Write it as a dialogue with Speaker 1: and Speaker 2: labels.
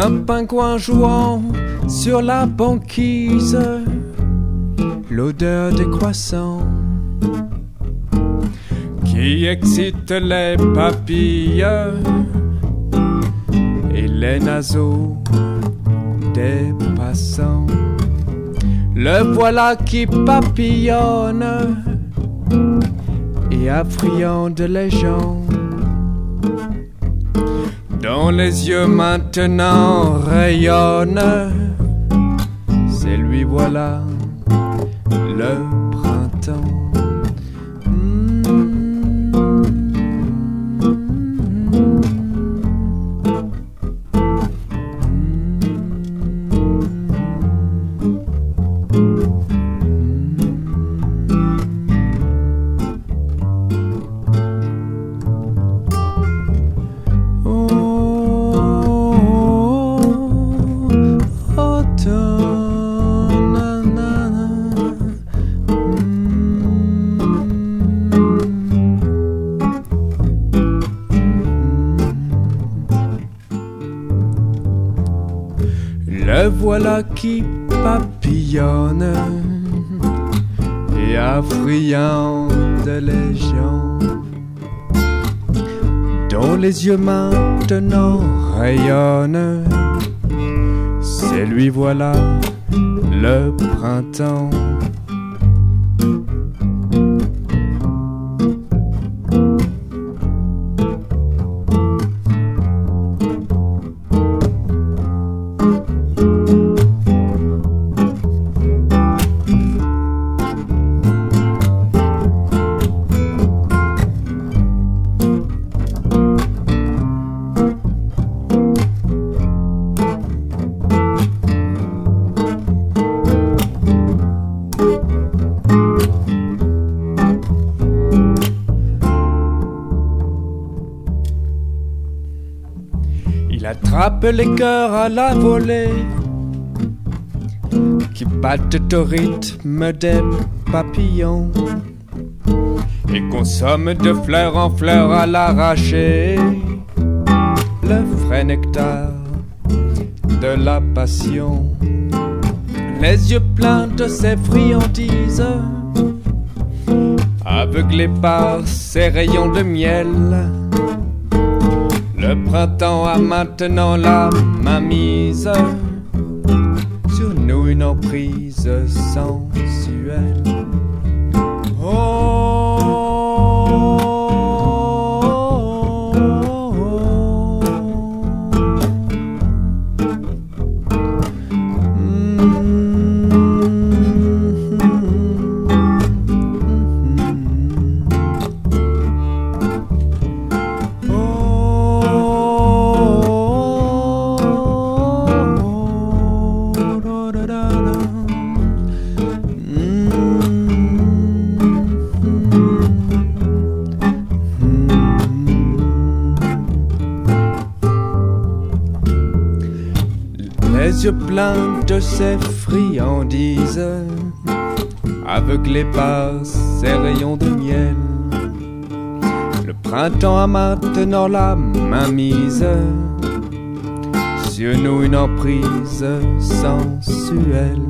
Speaker 1: pingouin jouant sur la banquise, l'odeur des croissants qui excite les papilles et les naseaux des passants. Le voilà qui papillonne et affriande les gens dont les yeux maintenant rayonnent. C'est lui voilà le voilà qui papillonne et affriande les gens dont les yeux maintenant rayonnent. C'est lui voilà le printemps. Il attrape les cœurs à la volée qui battent au rythme des papillons et consomme de fleur en fleur à l'arraché le frais nectar de la passion. Les yeux pleins de ses friandises, aveuglés par ses rayons de miel. Le printemps a maintenant la main mise sur nous une emprise sensuelle. Les yeux pleins de ses friandises, aveuglés par ses rayons de miel. Le printemps a maintenant la main mise sur nous une emprise sensuelle.